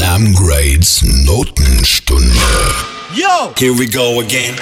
Sam Grades Notenstunde. Yo! Here we go again.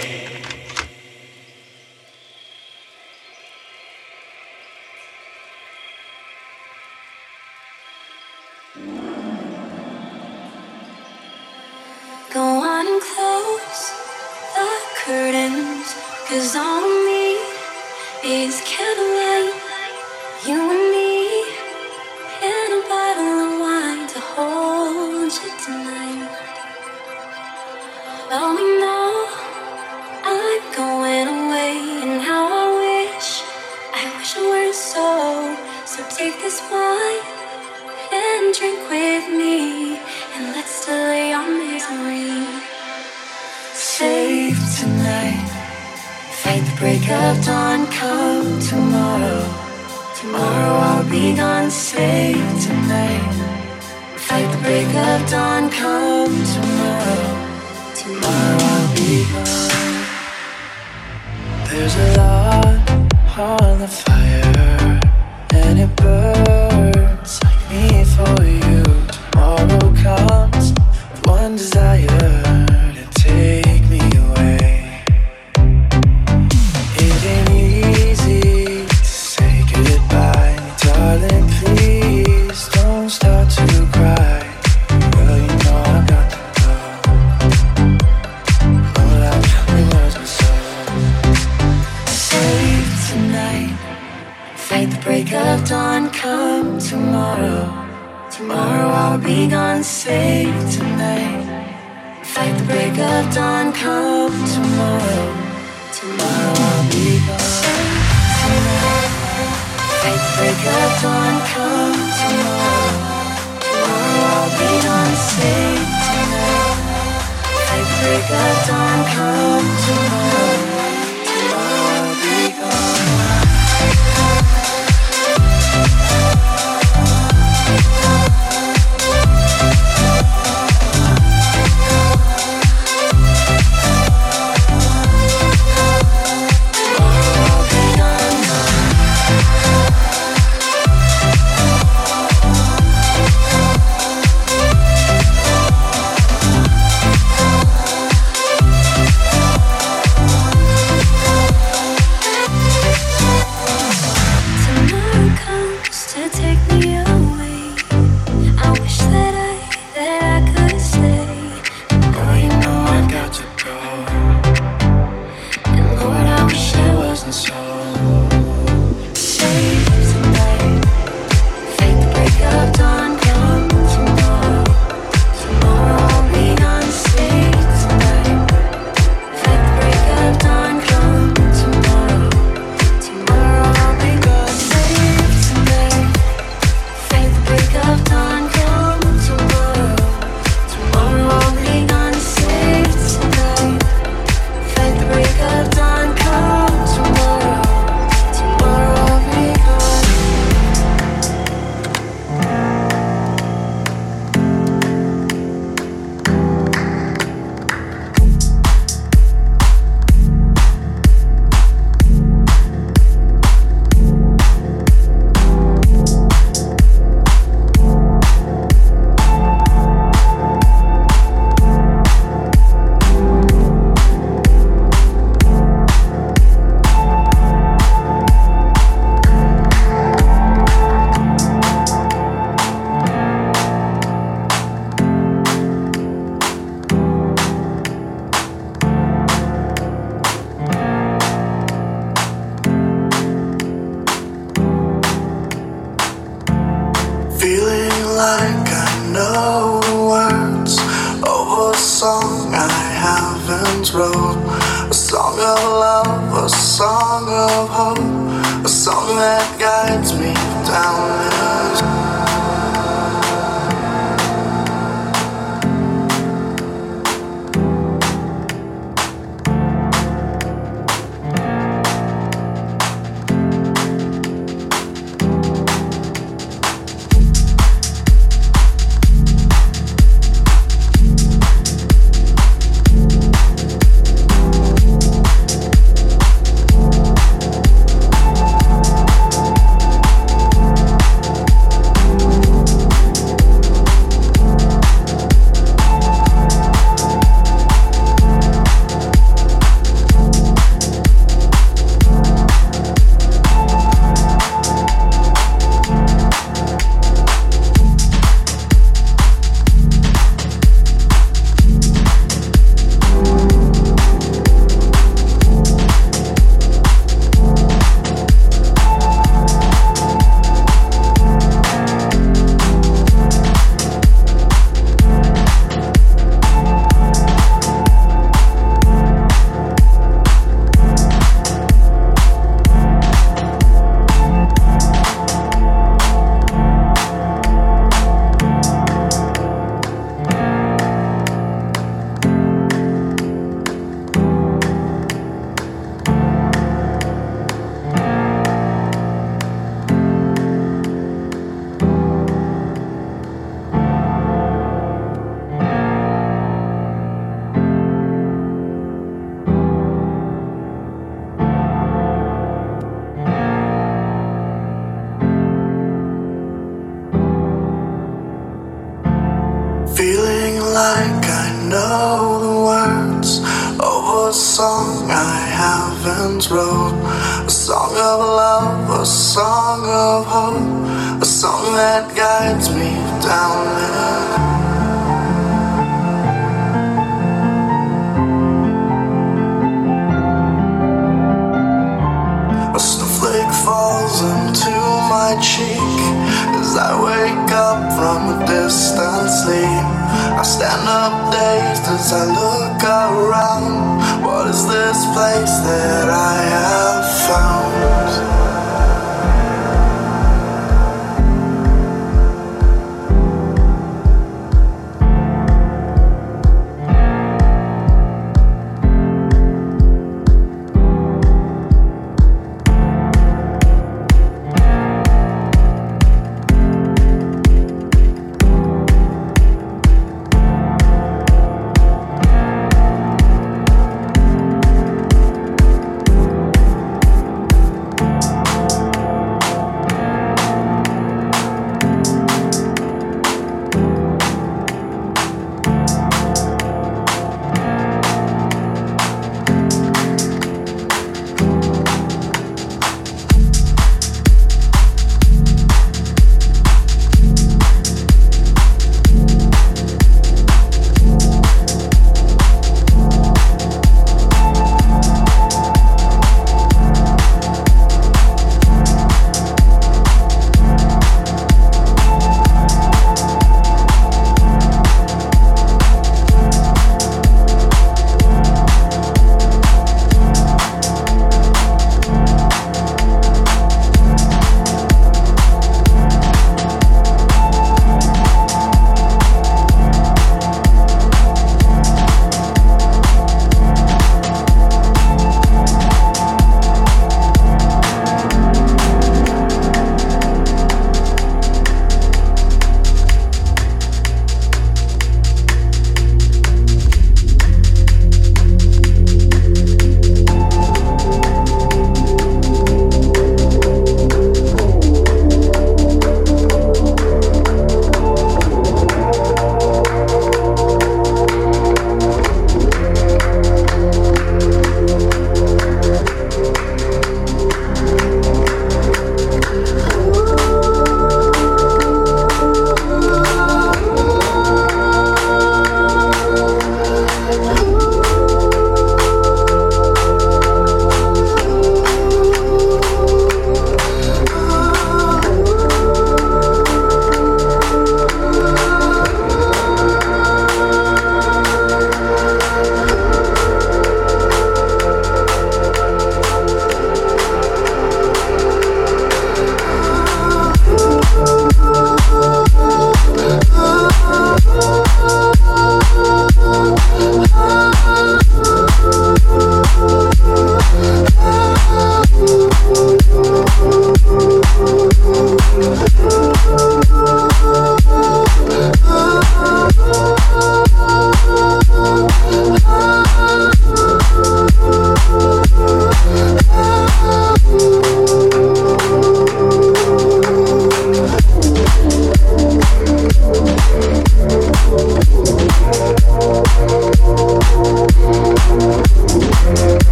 break a dawn come tomorrow I'll be unsafe tonight Fight break a dawn come tomorrow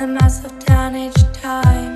The myself down each time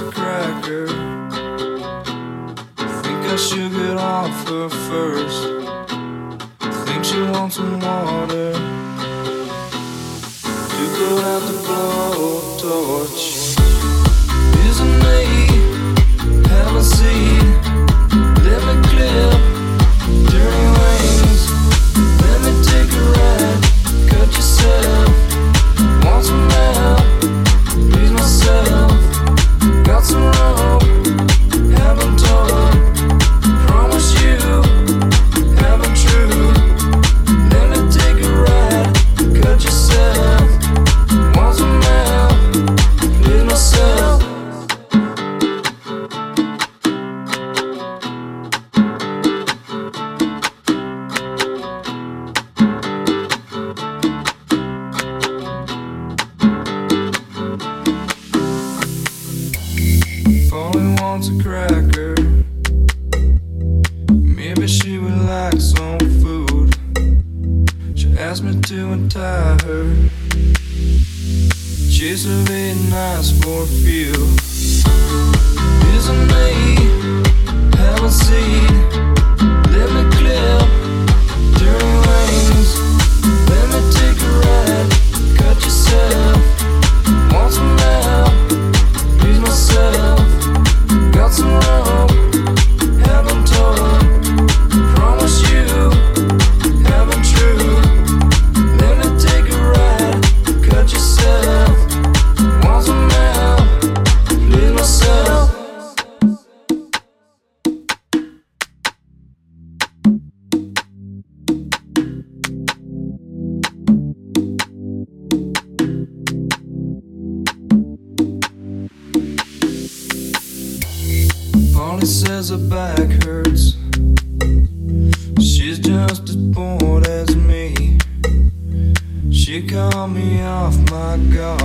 a cracker. Think I should get off her first. Think she wants some water. You could have to blow torch. Isn't me? Have a seat. Her back hurts. She's just as bored as me. She caught me off my guard.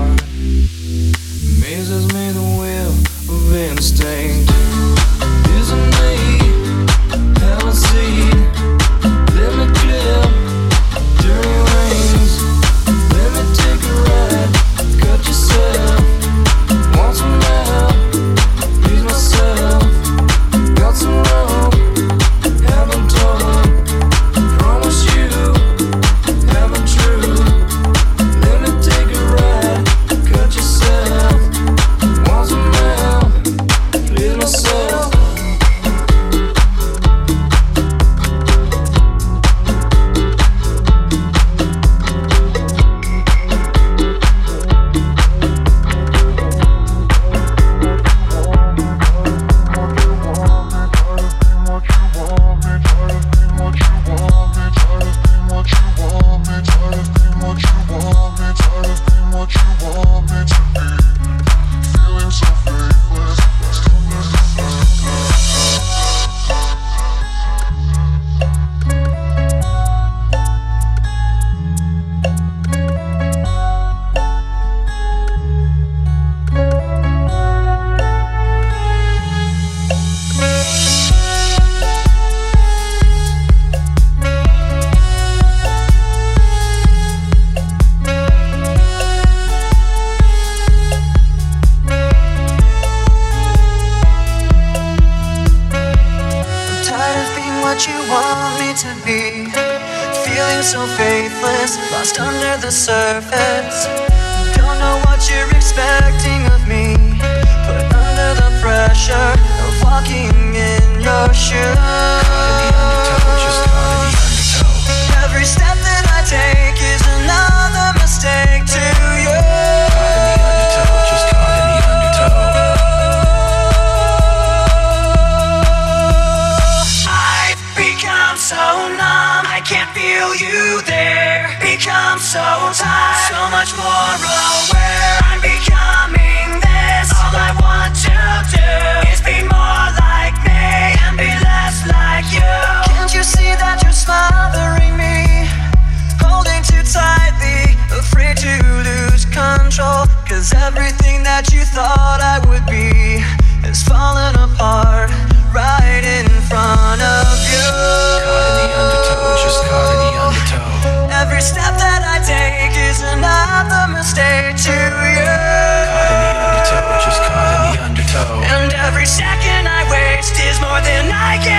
What you want me to be. Feeling so faithless, lost under the surface. Don't know what you're expecting of me. Put under the pressure of walking in your shoes. Every step that I take is another mistake to so tired, so much more aware. I'm becoming this. All I want to do is be more like me and be less like you. Can't you see that you're smothering me? Holding too tightly, afraid to lose control. Cause everything that you thought I would be is falling apart second I waste is more than I can.